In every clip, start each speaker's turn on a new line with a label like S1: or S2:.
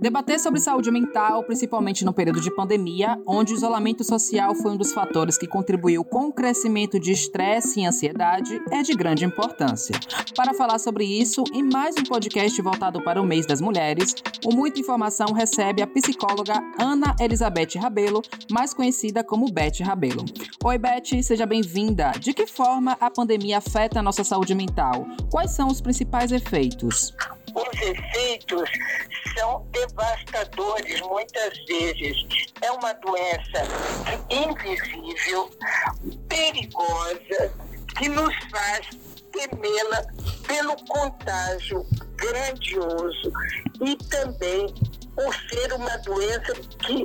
S1: Debater sobre saúde mental, principalmente no período de pandemia, onde o isolamento social foi um dos fatores que contribuiu com o crescimento de estresse e ansiedade, é de grande importância. Para falar sobre isso, em mais um podcast voltado para o mês das mulheres, o Muita Informação recebe a psicóloga Ana Elizabeth Rabelo, mais conhecida como Beth Rabelo. Oi, Beth, seja bem-vinda. De que forma a pandemia afeta a nossa saúde mental? Quais são os principais efeitos?
S2: Os efeitos são devastadores muitas vezes. É uma doença invisível, perigosa, que nos faz temê-la pelo contágio grandioso e também por ser uma doença que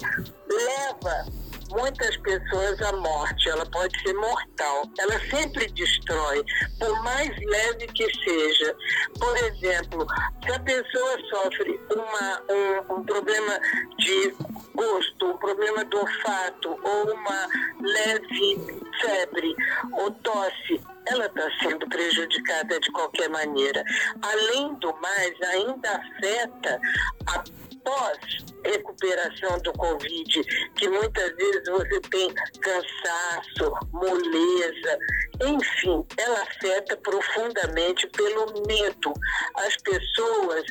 S2: leva muitas pessoas a morte, ela pode ser mortal. Ela sempre destrói, por mais leve que seja. Por exemplo, se a pessoa sofre uma, um, um problema de gosto, um problema do olfato ou uma leve febre ou tosse, ela está sendo prejudicada de qualquer maneira. Além do mais, ainda afeta a pós-recuperação do Covid, que muitas vezes você tem cansaço, moleza, enfim, ela afeta profundamente pelo medo. As pessoas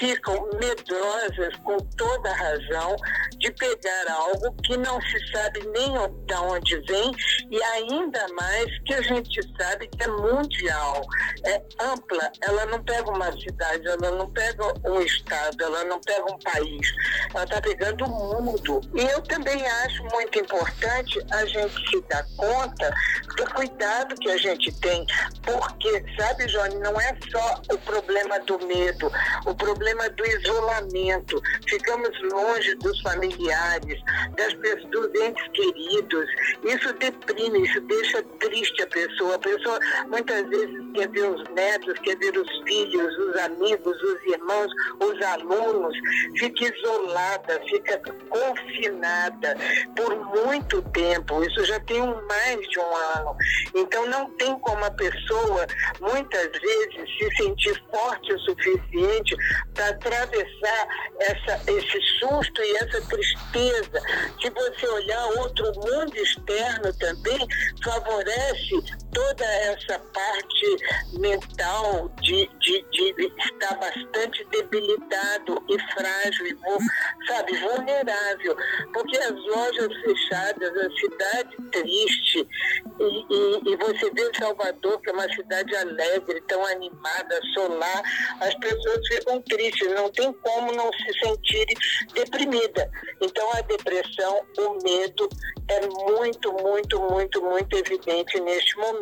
S2: ficam medrosas com toda razão de pegar algo que não se sabe nem de onde vem e ainda mais que a gente sabe que é mundial, é ampla, ela não pega uma cidade, ela não pega um estado, ela não pega um país, ela está pegando o mundo. E eu também acho muito importante a gente se dar conta do cuidado que a gente tem, porque, sabe, Johnny, não é só o problema do medo, o problema do isolamento, ficamos longe dos familiares, das pessoas, dos entes queridos, isso deprime, isso deixa triste a pessoa, a pessoa muitas vezes quer ver os netos, quer ver os filhos, os amigos, os irmãos, os alunos, fica isolada, fica confinada por muito tempo, isso já tem mais de um ano. Então não tem como a pessoa muitas vezes se sentir forte o suficiente para atravessar essa, esse susto e essa tristeza. Se você olhar outro mundo externo também, favorece toda essa parte mental de, de, de estar bastante debilitado e frágil e sabe, vulnerável. Porque as lojas fechadas, a cidade triste, e, e, e, você vê Salvador, que é uma cidade alegre, tão animada, solar, as pessoas ficam tristes, não tem como não se sentirem deprimidas. Então a depressão, o medo é muito, muito, muito, muito evidente neste momento.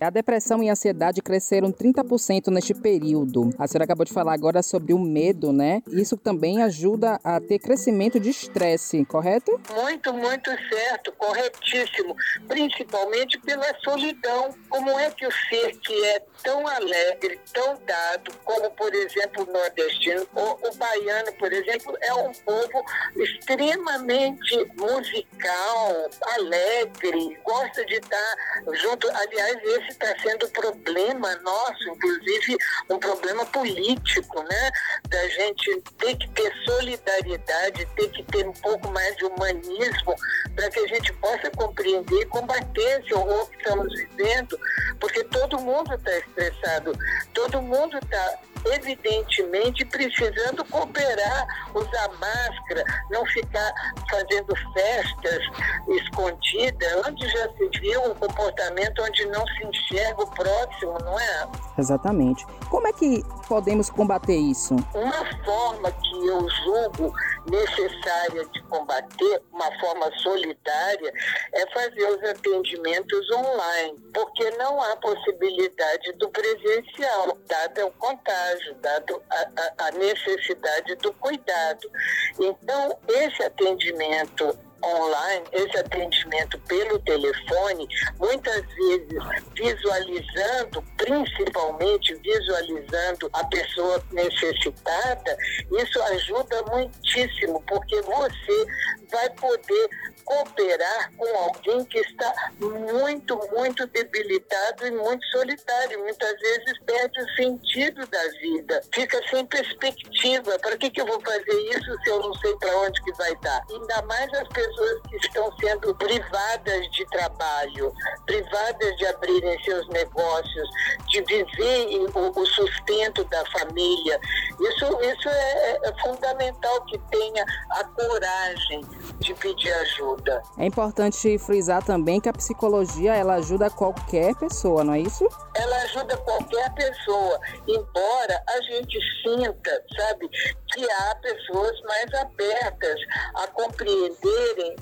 S1: A depressão e a ansiedade cresceram 30% neste período. A senhora acabou de falar agora sobre o medo, né? Isso também ajuda a ter crescimento de estresse, correto?
S2: Muito, muito certo, corretíssimo. Principalmente pela solidão. Como é que o ser que é tão alegre, tão dado, como por exemplo o nordestino, o, o baiano, por exemplo, é um povo extremamente musical, alegre, gosta de estar junto. Aliás, esse está sendo problema nosso, inclusive um problema político, né? Da gente ter que ter solidariedade, ter que ter um pouco mais de humanismo para que a gente possa compreender e combater esse horror que estamos vivendo, porque todo mundo está estressado, todo mundo está evidentemente precisando cooperar, usar máscara, não ficar fazendo festas escondidas, onde já se viu um comportamento onde não se enxerga o próximo, não é?
S1: Exatamente. Como é que podemos combater isso?
S2: Uma forma que eu julgo necessária de combater, uma forma solidária, é fazer os atendimentos online, porque não há possibilidade do presencial, dado o contágio, dado a, a, a necessidade do cuidado. Então, esse atendimento online, esse atendimento pelo telefone, muitas vezes visualizando, principalmente visualizando a pessoa necessitada, isso ajuda muitíssimo, porque você vai poder cooperar com alguém que está muito, muito debilitado e muito solitário. Muitas vezes perde o sentido da vida, fica sem perspectiva. Para que, que eu vou fazer isso se eu não sei para onde que vai dar? Ainda mais as pessoas que estão sendo privadas de trabalho, privadas de abrirem seus negócios, de viver o, o sustento da família. Isso, isso é, é fundamental que tenha a coragem de pedir ajuda.
S1: É importante frisar também que a psicologia ela ajuda qualquer pessoa, não é isso?
S2: Ela ajuda qualquer pessoa, embora a gente sinta, sabe, que há pessoas mais abertas a compreenderem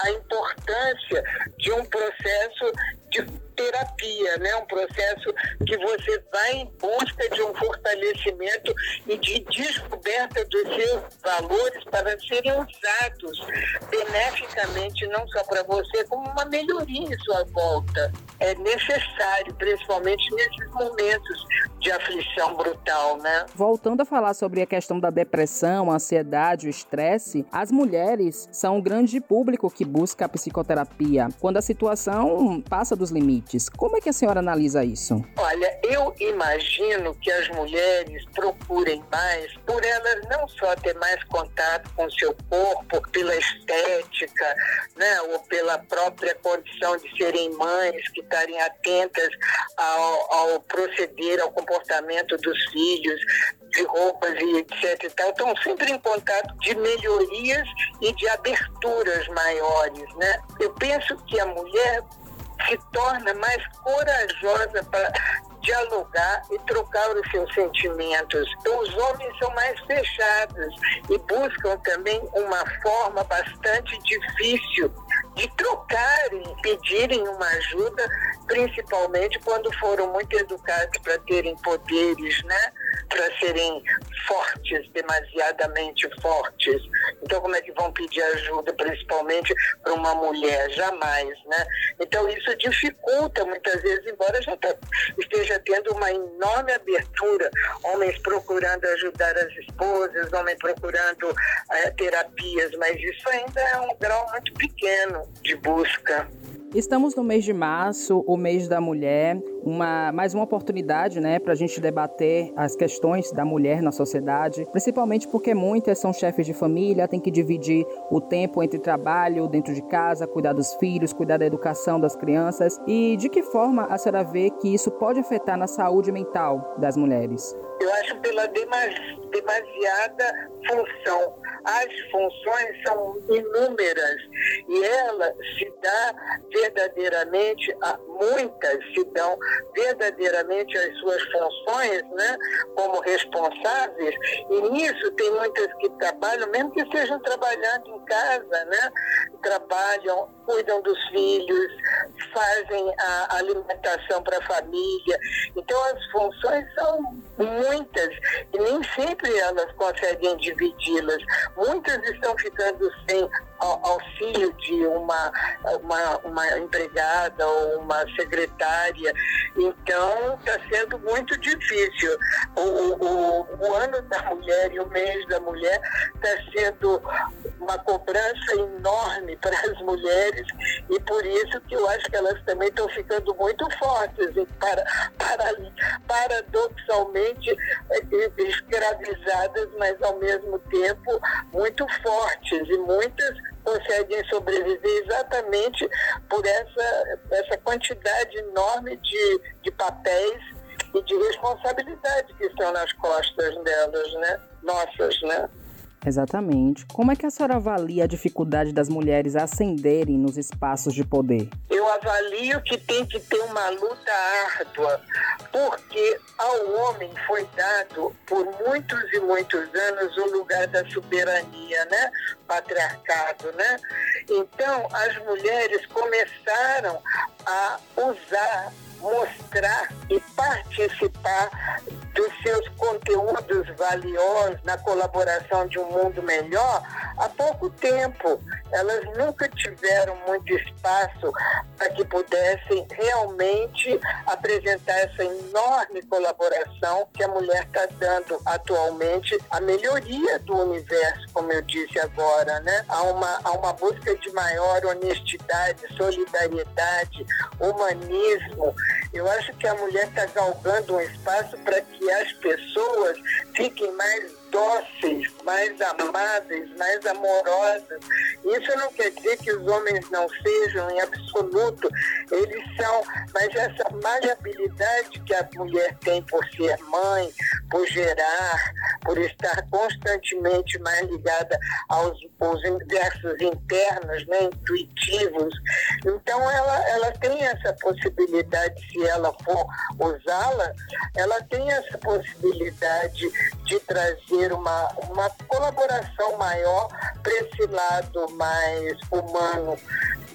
S2: a importância de um processo terapia, né? Um processo que você vai em busca de um fortalecimento e de descoberta dos seus valores para serem usados beneficamente não só para você, como uma melhoria em sua volta. É necessário, principalmente nesses momentos de aflição brutal, né?
S1: Voltando a falar sobre a questão da depressão, a ansiedade, o estresse, as mulheres são um grande público que busca a psicoterapia quando a situação passa dos limites. Como é que a senhora analisa isso?
S2: Olha, eu imagino que as mulheres procurem mais por elas não só ter mais contato com o seu corpo, pela estética, né, ou pela própria condição de serem mães, que estarem atentas ao, ao proceder, ao comportamento dos filhos, de roupas e etc e tal, estão sempre em contato de melhorias e de aberturas maiores, né? Eu penso que a mulher se torna mais corajosa para dialogar e trocar os seus sentimentos. Então, os homens são mais fechados e buscam também uma forma bastante difícil de trocarem, pedirem uma ajuda, principalmente quando foram muito educados para terem poderes, né? para serem fortes, demasiadamente fortes. Então, como é que vão pedir ajuda, principalmente para uma mulher? Jamais, né? Então, isso dificulta muitas vezes, embora já tá, esteja tendo uma enorme abertura, homens procurando ajudar as esposas, homens procurando é, terapias, mas isso ainda é um grau muito pequeno de busca.
S1: Estamos no mês de março, o mês da mulher, uma, mais uma oportunidade né, para a gente debater as questões da mulher na sociedade, principalmente porque muitas são chefes de família, têm que dividir o tempo entre trabalho, dentro de casa, cuidar dos filhos, cuidar da educação das crianças. E de que forma a senhora vê que isso pode afetar na saúde mental das mulheres?
S2: Eu acho pela demasiada função. As funções são inúmeras e ela se dá verdadeiramente, muitas se dão verdadeiramente as suas funções né, como responsáveis, e nisso tem muitas que trabalham, mesmo que estejam trabalhando em casa, né, trabalham, cuidam dos filhos, fazem a alimentação para a família. Então as funções são muitas sempre elas conseguem dividi-las. Muitas estão ficando sem auxílio de uma, uma, uma empregada ou uma secretária. Então, está sendo muito difícil. O, o, o ano da mulher e o mês da mulher está sendo uma cobrança enorme para as mulheres e por isso que eu acho que elas também estão ficando muito fortes e para, para, paradoxalmente é, escravizadas, mas ao mesmo tempo muito fortes e muitas conseguem sobreviver exatamente por essa, essa quantidade enorme de, de papéis e de responsabilidade que estão nas costas delas, né? Nossas, né?
S1: Exatamente. Como é que a senhora avalia a dificuldade das mulheres ascenderem nos espaços de poder?
S2: Eu avalio que tem que ter uma luta árdua, porque ao homem foi dado por muitos e muitos anos o lugar da soberania, né? Patriarcado, né? Então as mulheres começaram a usar mostrar e participar dos seus conteúdos valiosos na colaboração de um mundo melhor há pouco tempo. Elas nunca tiveram muito espaço para que pudessem realmente apresentar essa enorme colaboração que a mulher está dando atualmente à melhoria do universo, como eu disse agora, né? Há uma, há uma busca de maior honestidade, solidariedade, humanismo. Eu acho que a mulher está galgando um espaço para que as pessoas fiquem mais dóceis, mais amáveis, mais amorosas. Isso não quer dizer que os homens não sejam em absoluto, eles são, mas essa maleabilidade que a mulher tem por ser mãe, por gerar, por estar constantemente mais ligada aos, aos universos internos, né, intuitivos. Então ela, ela tem essa possibilidade, se ela for usá-la, ela tem essa possibilidade de trazer ter uma, uma colaboração maior para esse lado mais humano,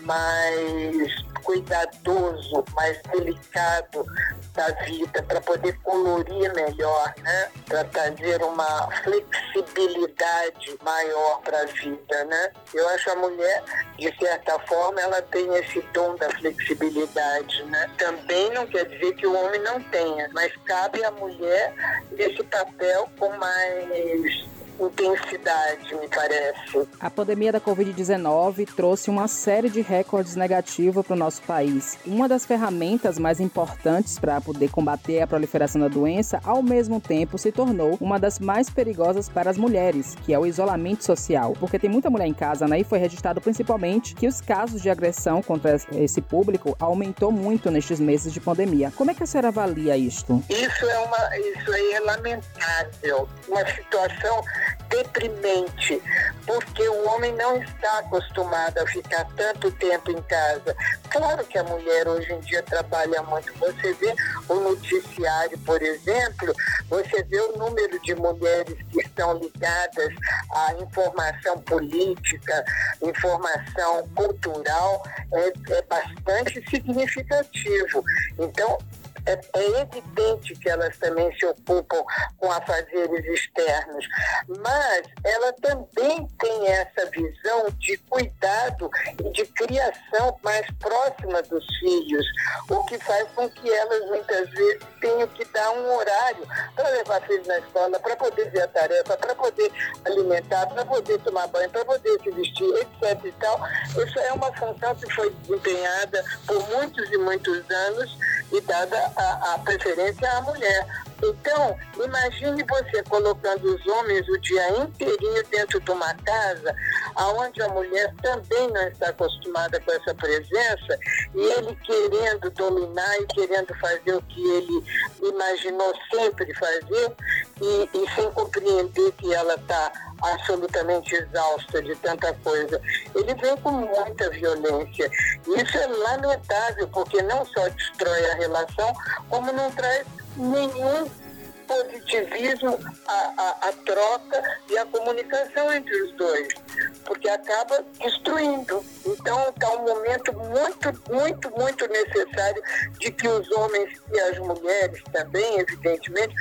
S2: mais cuidadoso, mais delicado da vida, para poder colorir melhor, né? Para trazer uma flexibilidade maior para a vida, né? Eu acho a mulher, de certa forma, ela tem esse dom da flexibilidade, né? Também não quer dizer que o homem não tenha, mas cabe à mulher esse papel com mais games intensidade, me parece.
S1: A pandemia da Covid-19 trouxe uma série de recordes negativos para o nosso país. Uma das ferramentas mais importantes para poder combater a proliferação da doença, ao mesmo tempo, se tornou uma das mais perigosas para as mulheres, que é o isolamento social. Porque tem muita mulher em casa, né? E foi registrado principalmente que os casos de agressão contra esse público aumentou muito nestes meses de pandemia. Como é que a senhora avalia isto?
S2: Isso é uma, isso aí é lamentável. Uma situação deprimente, porque o homem não está acostumado a ficar tanto tempo em casa. Claro que a mulher hoje em dia trabalha muito. Você vê o noticiário, por exemplo, você vê o número de mulheres que estão ligadas à informação política, informação cultural, é, é bastante significativo. Então, é, é evidente que elas também se ocupam com afazeres externos, mas ela também tem essa visão de cuidado e de criação mais próxima dos filhos, o que faz com que elas muitas vezes tenham que dar um horário para levar filhos na escola, para poder ver a tarefa, para poder alimentar, para poder tomar banho, para poder se vestir, etc. E tal. Isso é uma função que foi desempenhada por muitos e muitos anos e dada a, a preferência à mulher. Então, imagine você colocando os homens o dia inteirinho dentro de uma casa, aonde a mulher também não está acostumada com essa presença, e ele querendo dominar e querendo fazer o que ele imaginou sempre fazer, e, e sem compreender que ela está absolutamente exausta de tanta coisa. Ele vem com muita violência. Isso é lamentável, porque não só destrói a relação, como não traz nenhum positivismo a, a, a, troca e a comunicação entre os dois, porque acaba destruindo. Então está um momento muito, muito, muito necessário de que os homens e as mulheres também, evidentemente,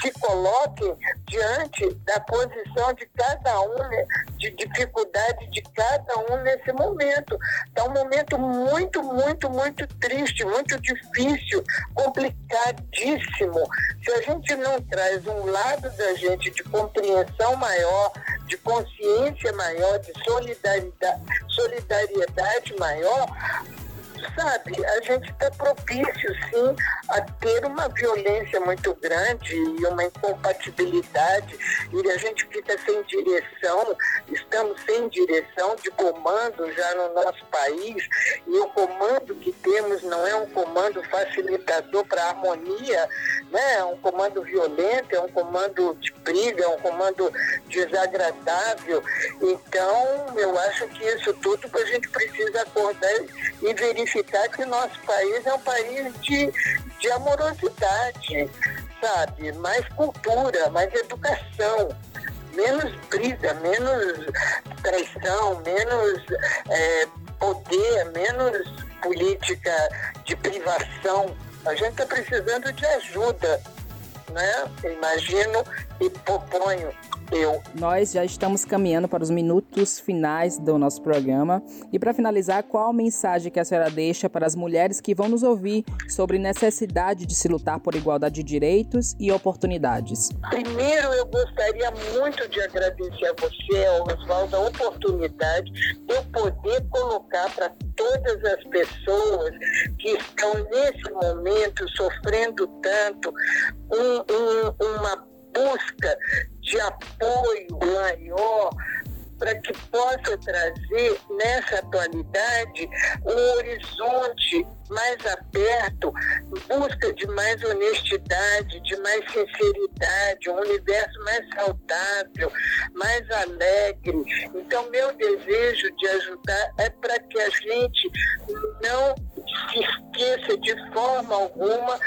S2: se coloquem diante da posição de cada um, né, de dificuldade de cada um nesse momento. Está um momento muito, muito, muito triste, muito difícil, complicadíssimo. Se a gente não traz um lado da gente de compreensão maior, de consciência maior, de solidariedade, solidariedade maior, sabe, a gente está propício, sim, a ter uma violência muito grande e uma incompatibilidade, e a gente fica sem direção, estamos sem direção de comando já no nosso país, e o comando que temos não é um comando facilitador para a harmonia, né? é um comando violento, é um comando de briga, é um comando desagradável. Então, eu acho que isso tudo a gente precisa acordar e verificar que o nosso país é um país de, de amorosidade, sabe? Mais cultura, mais educação, menos briga, menos traição, menos é, poder, menos política de privação. A gente está precisando de ajuda né? Imagino e proponho
S1: Nós já estamos caminhando para os minutos finais do nosso programa. E para finalizar, qual mensagem que a senhora deixa para as mulheres que vão nos ouvir sobre necessidade de se lutar por igualdade de direitos e oportunidades?
S2: Primeiro, eu gostaria muito de agradecer a você, Oswaldo, a oportunidade de eu poder colocar para todas as pessoas que estão nesse momento sofrendo tanto um, um, uma nessa atualidade um horizonte mais aberto, busca de mais honestidade, de mais sinceridade, um universo mais saudável, mais alegre. Então, meu desejo de ajudar é para que a gente não se esqueça de forma alguma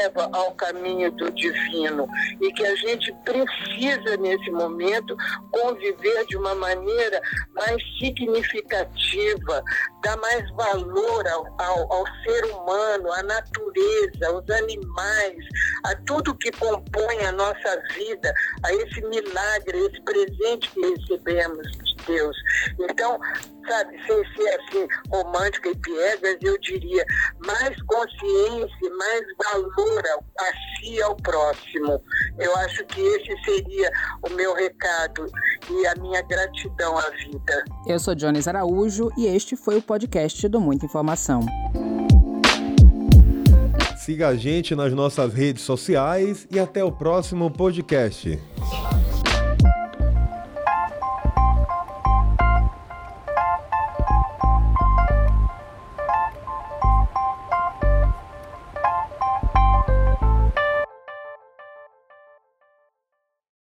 S2: leva ao caminho do divino e que a gente precisa, nesse momento, conviver de uma maneira mais significativa, dar mais valor ao, ao, ao ser humano, à natureza, aos animais, a tudo que compõe a nossa vida, a esse milagre, a esse presente que recebemos Deus. Então, sabe, sem ser assim romântica e piegas, eu diria mais consciência, mais valor a si e ao próximo. Eu acho que esse seria o meu recado e a minha gratidão à vida.
S1: Eu sou Jones Araújo e este foi o podcast do Muita Informação.
S3: Siga a gente nas nossas redes sociais e até o próximo podcast.